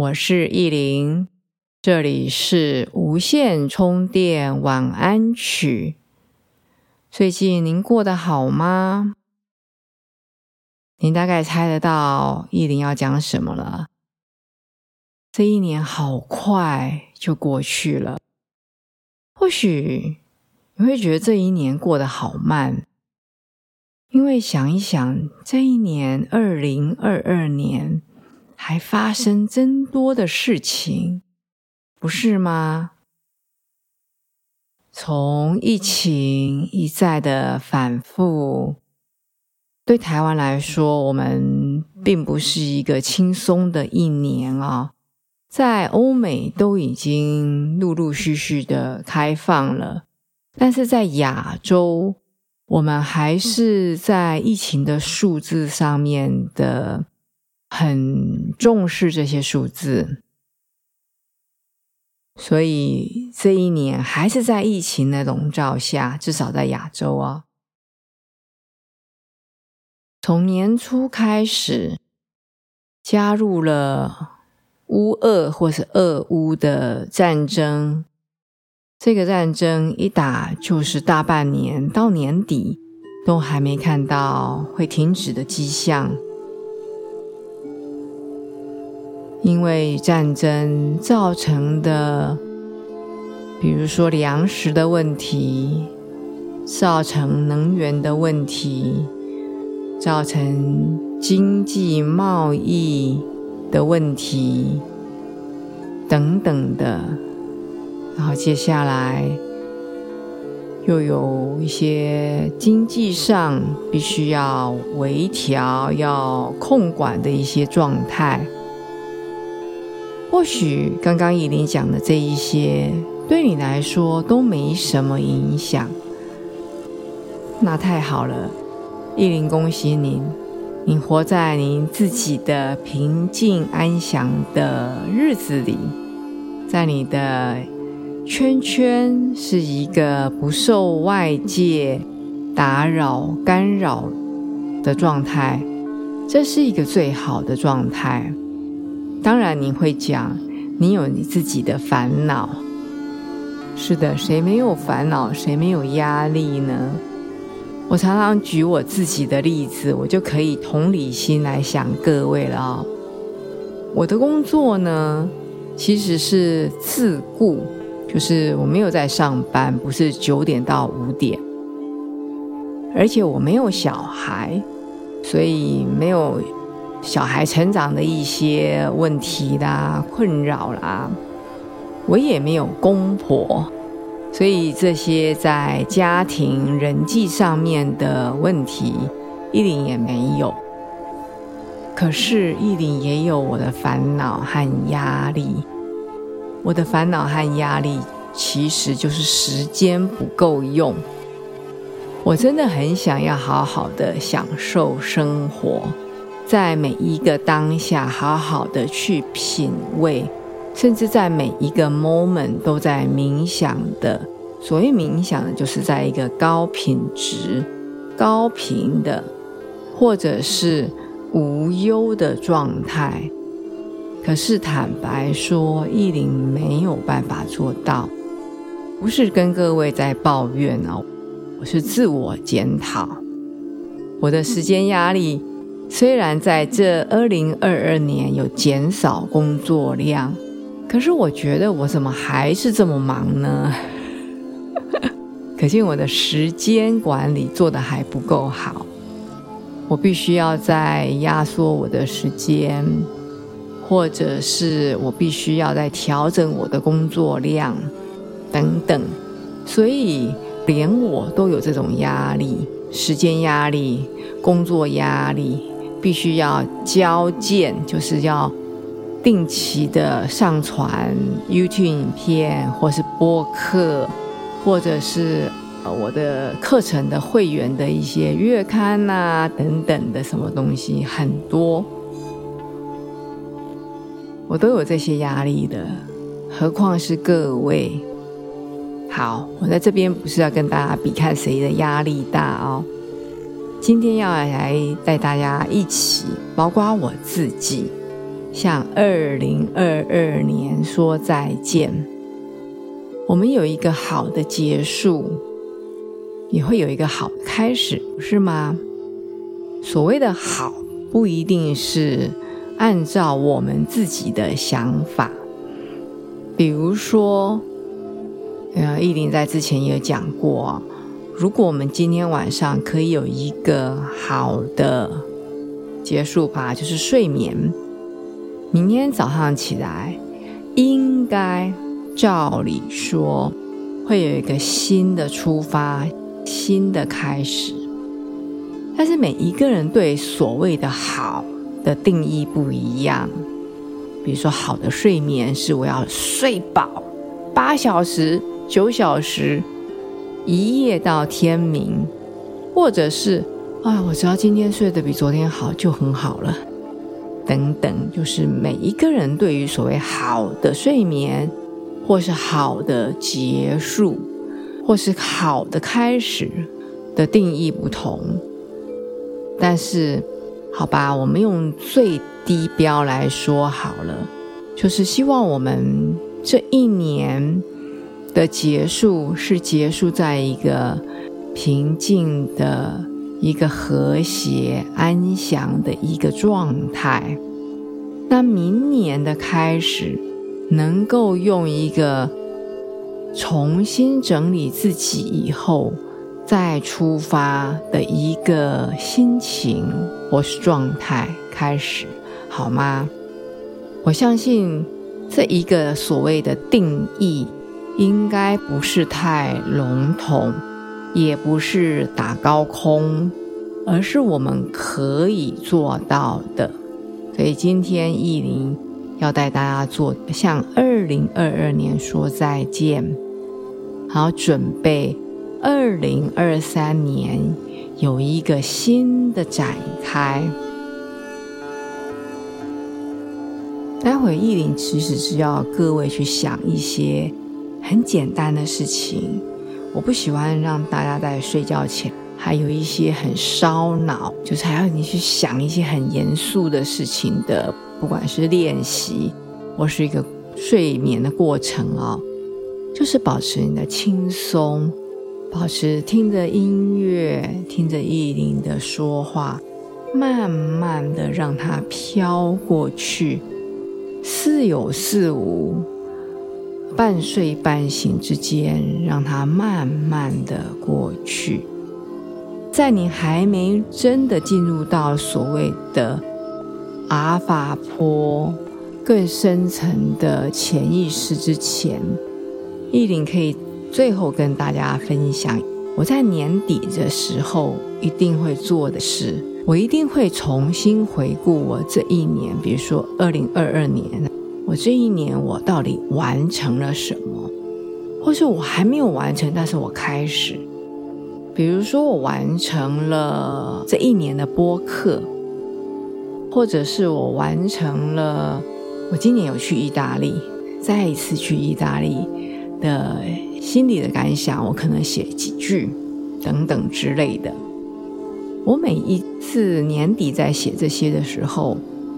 我是意林，这里是无线充电晚安曲。最近您过得好吗？您大概猜得到意林要讲什么了。这一年好快就过去了，或许你会觉得这一年过得好慢，因为想一想，这一年二零二二年。还发生增多的事情，不是吗？从疫情一再的反复，对台湾来说，我们并不是一个轻松的一年啊。在欧美都已经陆陆续续的开放了，但是在亚洲，我们还是在疫情的数字上面的。很重视这些数字，所以这一年还是在疫情的笼罩下，至少在亚洲啊。从年初开始，加入了乌俄或是俄乌的战争，这个战争一打就是大半年，到年底都还没看到会停止的迹象。因为战争造成的，比如说粮食的问题，造成能源的问题，造成经济贸易的问题等等的，然后接下来又有一些经济上必须要微调、要控管的一些状态。或许刚刚依林讲的这一些，对你来说都没什么影响，那太好了，依林恭喜您，你活在您自己的平静安详的日子里，在你的圈圈是一个不受外界打扰干扰的状态，这是一个最好的状态。当然，你会讲，你有你自己的烦恼。是的，谁没有烦恼，谁没有压力呢？我常常举我自己的例子，我就可以同理心来想各位了。我的工作呢，其实是自雇，就是我没有在上班，不是九点到五点，而且我没有小孩，所以没有。小孩成长的一些问题啦、困扰啦，我也没有公婆，所以这些在家庭人际上面的问题，依琳也没有。可是依琳也有我的烦恼和压力，我的烦恼和压力其实就是时间不够用。我真的很想要好好的享受生活。在每一个当下，好好的去品味，甚至在每一个 moment 都在冥想的。所谓冥想，就是在一个高品质、高频的，或者是无忧的状态。可是坦白说，意林没有办法做到。不是跟各位在抱怨哦，我是自我检讨，我的时间压力。虽然在这二零二二年有减少工作量，可是我觉得我怎么还是这么忙呢？可见我的时间管理做的还不够好，我必须要再压缩我的时间，或者是我必须要再调整我的工作量等等，所以连我都有这种压力，时间压力、工作压力。必须要交件，就是要定期的上传 YouTube 影片，或是播客，或者是我的课程的会员的一些月刊呐等等的什么东西很多，我都有这些压力的，何况是各位。好，我在这边不是要跟大家比看谁的压力大哦。今天要来带大家一起，包括我自己。向二零二二年说再见。我们有一个好的结束，也会有一个好的开始，不是吗？所谓的好，不一定是按照我们自己的想法。比如说，呃，意林在之前也讲过，如果我们今天晚上可以有一个好的结束吧，就是睡眠。明天早上起来，应该照理说会有一个新的出发、新的开始。但是每一个人对所谓的好的定义不一样。比如说，好的睡眠是我要睡饱八小时、九小时，一夜到天明，或者是啊，我只要今天睡得比昨天好就很好了。等等，就是每一个人对于所谓好的睡眠，或是好的结束，或是好的开始的定义不同。但是，好吧，我们用最低标来说好了，就是希望我们这一年的结束是结束在一个平静的。一个和谐安详的一个状态，那明年的开始，能够用一个重新整理自己以后再出发的一个心情或是状态开始，好吗？我相信这一个所谓的定义，应该不是太笼统。也不是打高空，而是我们可以做到的。所以今天意林要带大家做，向二零二二年说再见，好准备二零二三年有一个新的展开。待会意林其实是要各位去想一些很简单的事情。我不喜欢让大家在睡觉前还有一些很烧脑，就是还要你去想一些很严肃的事情的，不管是练习或是一个睡眠的过程哦，就是保持你的轻松，保持听着音乐，听着意林的说话，慢慢的让它飘过去，似有似无。半睡半醒之间，让它慢慢的过去。在你还没真的进入到所谓的阿法波更深层的潜意识之前，意林可以最后跟大家分享，我在年底的时候一定会做的事。我一定会重新回顾我这一年，比如说二零二二年。我这一年我到底完成了什么，或是我还没有完成，但是我开始。比如说，我完成了这一年的播客，或者是我完成了我今年有去意大利，再一次去意大利的心里的感想，我可能写几句等等之类的。我每一次年底在写这些的时候。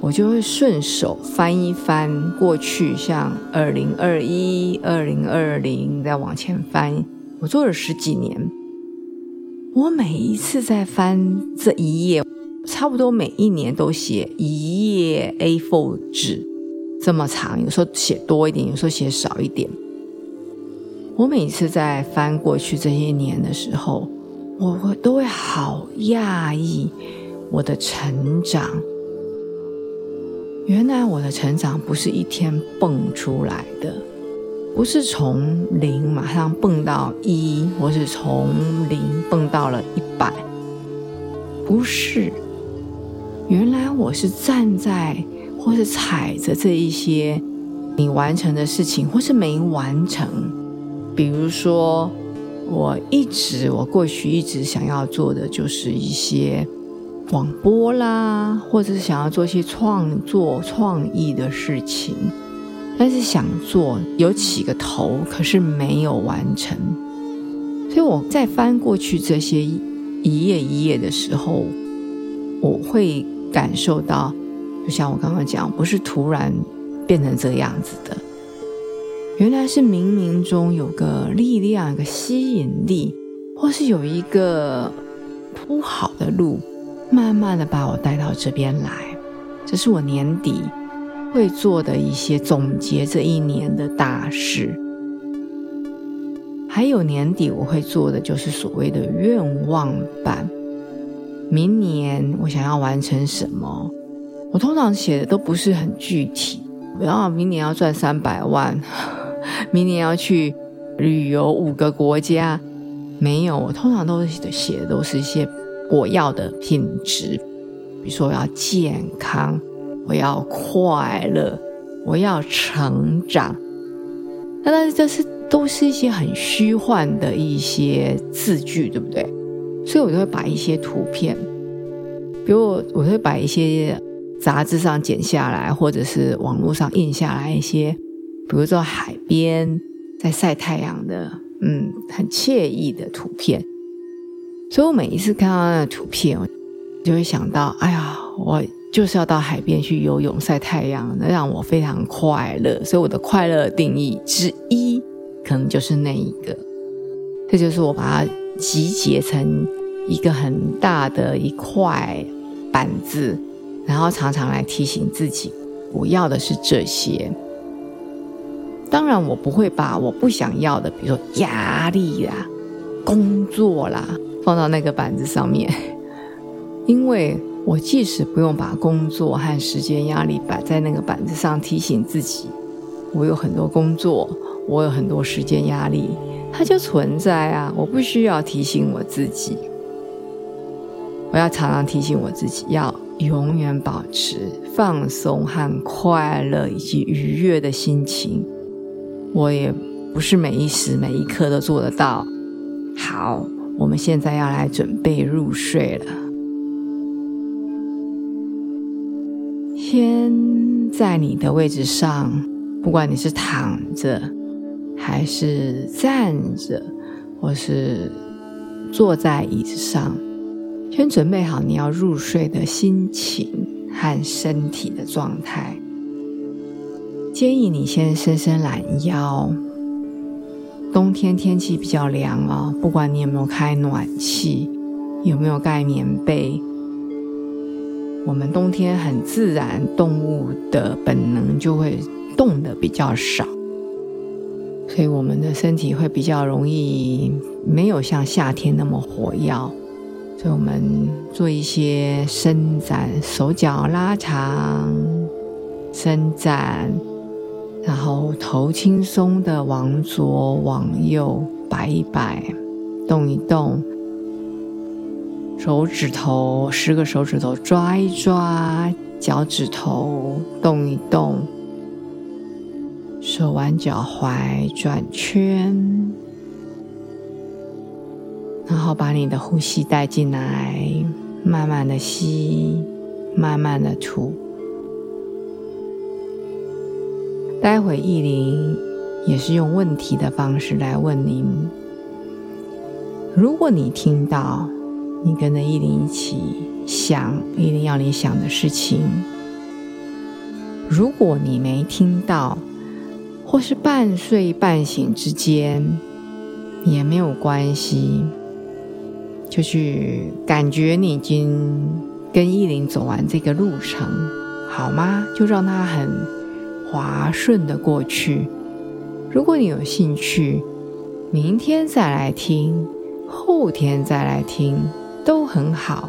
我就会顺手翻一翻过去，像二零二一、二零二零，再往前翻。我做了十几年，我每一次在翻这一页，差不多每一年都写一页 A4 纸这么长，有时候写多一点，有时候写少一点。我每次在翻过去这些年的时候，我会都会好讶异我的成长。原来我的成长不是一天蹦出来的，不是从零马上蹦到一，或是从零蹦到了一百，不是。原来我是站在或是踩着这一些你完成的事情，或是没完成。比如说，我一直我过去一直想要做的就是一些广播啦，或者是想要做一些创作创意的事情，但是想做有起个头，可是没有完成。所以我在翻过去这些一页一页的时候，我会感受到。就像我刚刚讲，不是突然变成这个样子的，原来是冥冥中有个力量、一个吸引力，或是有一个铺好的路，慢慢的把我带到这边来。这是我年底会做的一些总结这一年的大事，还有年底我会做的就是所谓的愿望版。明年我想要完成什么？我通常写的都不是很具体，然后明年要赚三百万，明年要去旅游五个国家，没有。我通常都是写的都是一些我要的品质，比如说我要健康，我要快乐，我要成长。那但是这是都是一些很虚幻的一些字句，对不对？所以我就会把一些图片，比如我我会把一些。杂志上剪下来，或者是网络上印下来一些，比如说海边在晒太阳的，嗯，很惬意的图片。所以我每一次看到那个图片，就会想到，哎呀，我就是要到海边去游泳晒太阳，那让我非常快乐。所以我的快乐定义之一，可能就是那一个。这就是我把它集结成一个很大的一块板子。然后常常来提醒自己，我要的是这些。当然，我不会把我不想要的，比如说压力啦、工作啦，放到那个板子上面，因为我即使不用把工作和时间压力摆在那个板子上，提醒自己，我有很多工作，我有很多时间压力，它就存在啊，我不需要提醒我自己。我要常常提醒我自己，要永远保持放松和快乐以及愉悦的心情。我也不是每一时每一刻都做得到。好，我们现在要来准备入睡了。先在你的位置上，不管你是躺着，还是站着，或是坐在椅子上。先准备好你要入睡的心情和身体的状态。建议你先伸伸懒腰。冬天天气比较凉啊，不管你有没有开暖气，有没有盖棉被，我们冬天很自然，动物的本能就会动的比较少，所以我们的身体会比较容易没有像夏天那么火药。所以我们做一些伸展，手脚拉长，伸展，然后头轻松的往左往右摆一摆，动一动，手指头十个手指头抓一抓，脚趾头动一动，手腕脚踝转圈。然后把你的呼吸带进来，慢慢的吸，慢慢的吐。待会意林也是用问题的方式来问您。如果你听到，你跟着意林一起想意林要你想的事情；如果你没听到，或是半睡半醒之间，也没有关系。就去感觉你已经跟意林走完这个路程，好吗？就让他很滑顺的过去。如果你有兴趣，明天再来听，后天再来听，都很好。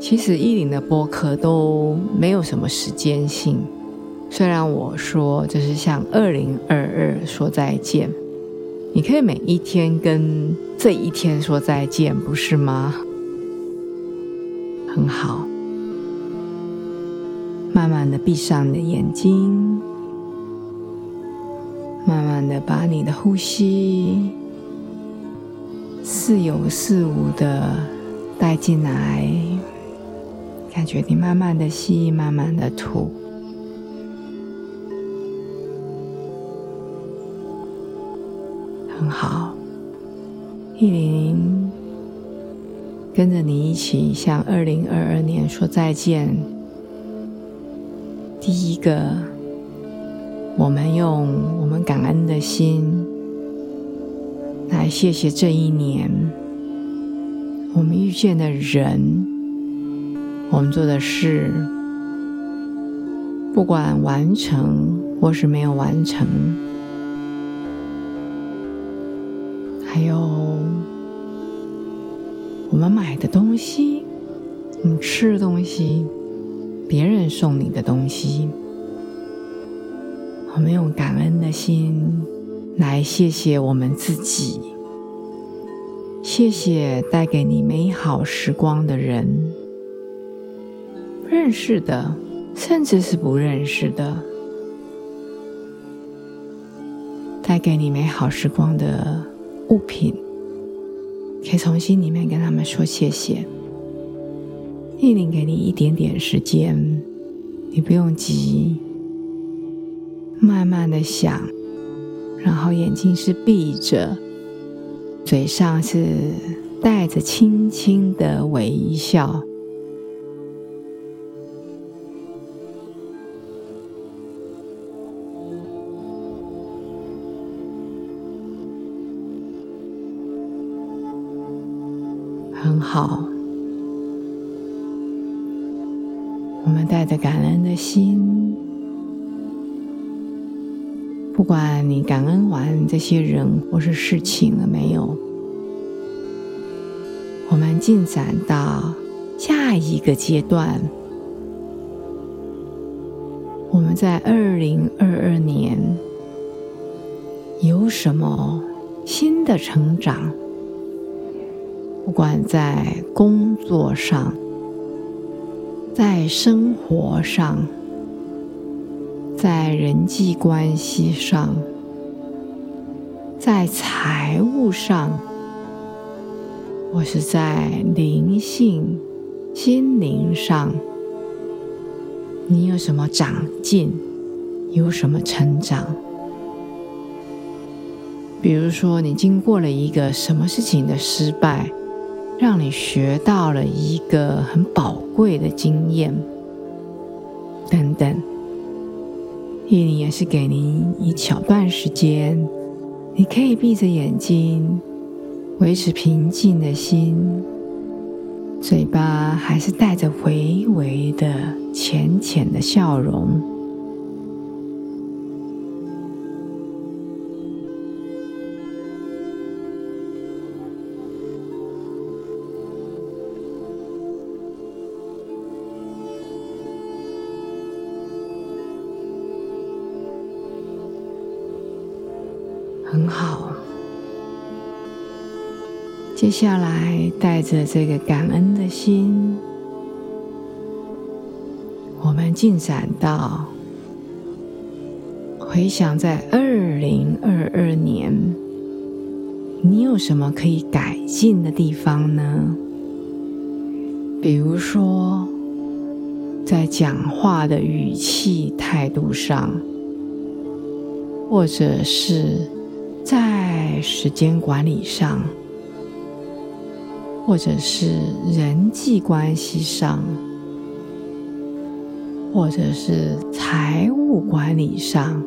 其实依林的播客都没有什么时间性，虽然我说这是向二零二二说再见。你可以每一天跟这一天说再见，不是吗？很好，慢慢的闭上你的眼睛，慢慢的把你的呼吸似有似无的带进来，感觉你慢慢的吸，慢慢的吐，很好。意林跟着你一起向二零二二年说再见。第一个，我们用我们感恩的心来谢谢这一年我们遇见的人，我们做的事，不管完成或是没有完成，还有我们买的东西，我们吃的东西。别人送你的东西，我们用感恩的心来谢谢我们自己，谢谢带给你美好时光的人，认识的，甚至是不认识的，带给你美好时光的物品，可以从心里面跟他们说谢谢。意灵给你一点点时间，你不用急，慢慢的想，然后眼睛是闭着，嘴上是带着轻轻的微笑，很好。带着感恩的心，不管你感恩完这些人或是事情了没有，我们进展到下一个阶段。我们在二零二二年有什么新的成长？不管在工作上。在生活上，在人际关系上，在财务上，或是在灵性、心灵上，你有什么长进？有什么成长？比如说，你经过了一个什么事情的失败？让你学到了一个很宝贵的经验，等等。意林也是给您一小段时间，你可以闭着眼睛，维持平静的心，嘴巴还是带着微微的、浅浅的笑容。很好，接下来带着这个感恩的心，我们进展到回想在二零二二年，你有什么可以改进的地方呢？比如说，在讲话的语气态度上，或者是。在时间管理上，或者是人际关系上，或者是财务管理上，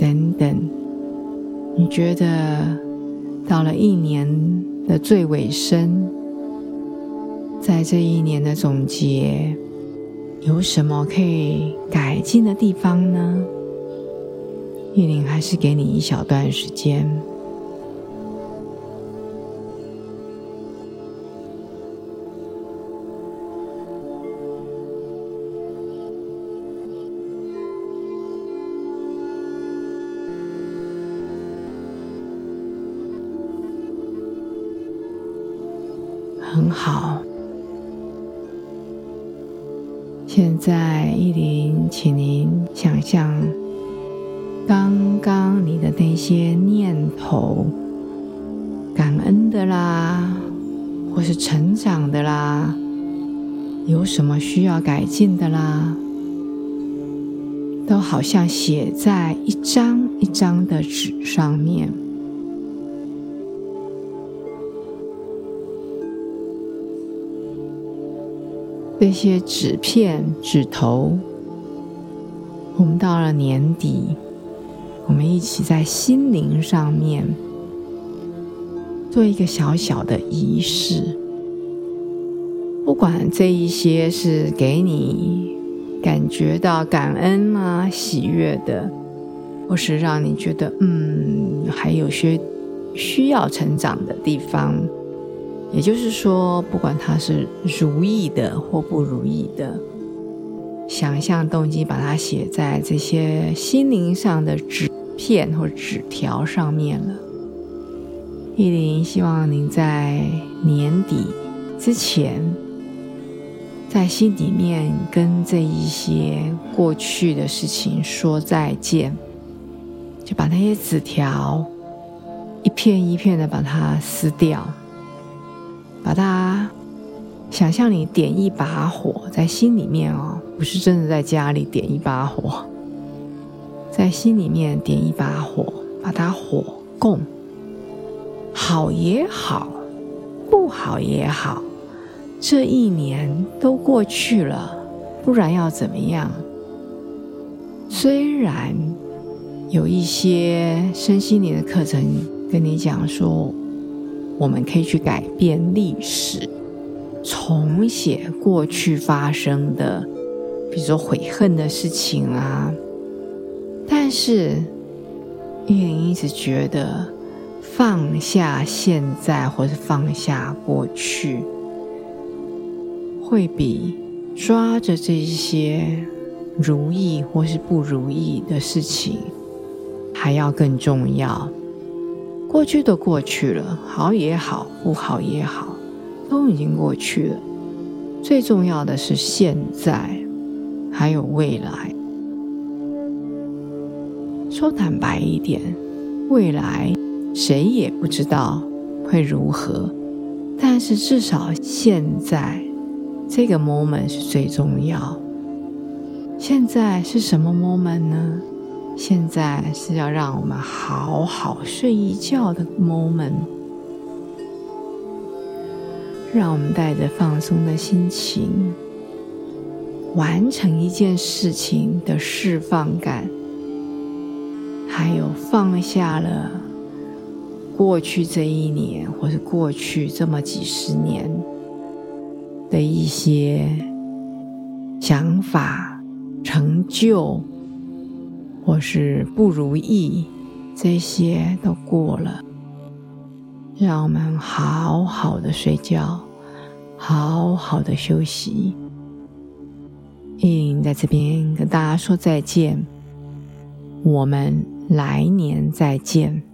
等等，你觉得到了一年的最尾声，在这一年的总结，有什么可以改进的地方呢？玉林还是给你一小段时间，刚刚你的那些念头，感恩的啦，或是成长的啦，有什么需要改进的啦，都好像写在一张一张的纸上面。这些纸片、纸头，我们到了年底，我们一起在心灵上面做一个小小的仪式。不管这一些是给你感觉到感恩啊、喜悦的，或是让你觉得嗯，还有些需要成长的地方。也就是说，不管它是如意的或不如意的，想象动机把它写在这些心灵上的纸片或纸条上面了。依林希望您在年底之前，在心里面跟这一些过去的事情说再见，就把那些纸条一片一片的把它撕掉。把它想象你点一把火在心里面哦，不是真的在家里点一把火，在心里面点一把火，把它火供，好也好，不好也好，这一年都过去了，不然要怎么样？虽然有一些身心灵的课程跟你讲说。我们可以去改变历史，重写过去发生的，比如说悔恨的事情啊。但是，玉林一直觉得放下现在，或是放下过去，会比抓着这些如意或是不如意的事情还要更重要。过去都过去了，好也好，不好也好，都已经过去了。最重要的是现在，还有未来。说坦白一点，未来谁也不知道会如何，但是至少现在这个 moment 是最重要。现在是什么 moment 呢？现在是要让我们好好睡一觉的 moment，让我们带着放松的心情，完成一件事情的释放感，还有放下了过去这一年，或是过去这么几十年的一些想法、成就。或是不如意，这些都过了，让我们好好的睡觉，好好的休息。印在这边跟大家说再见，我们来年再见。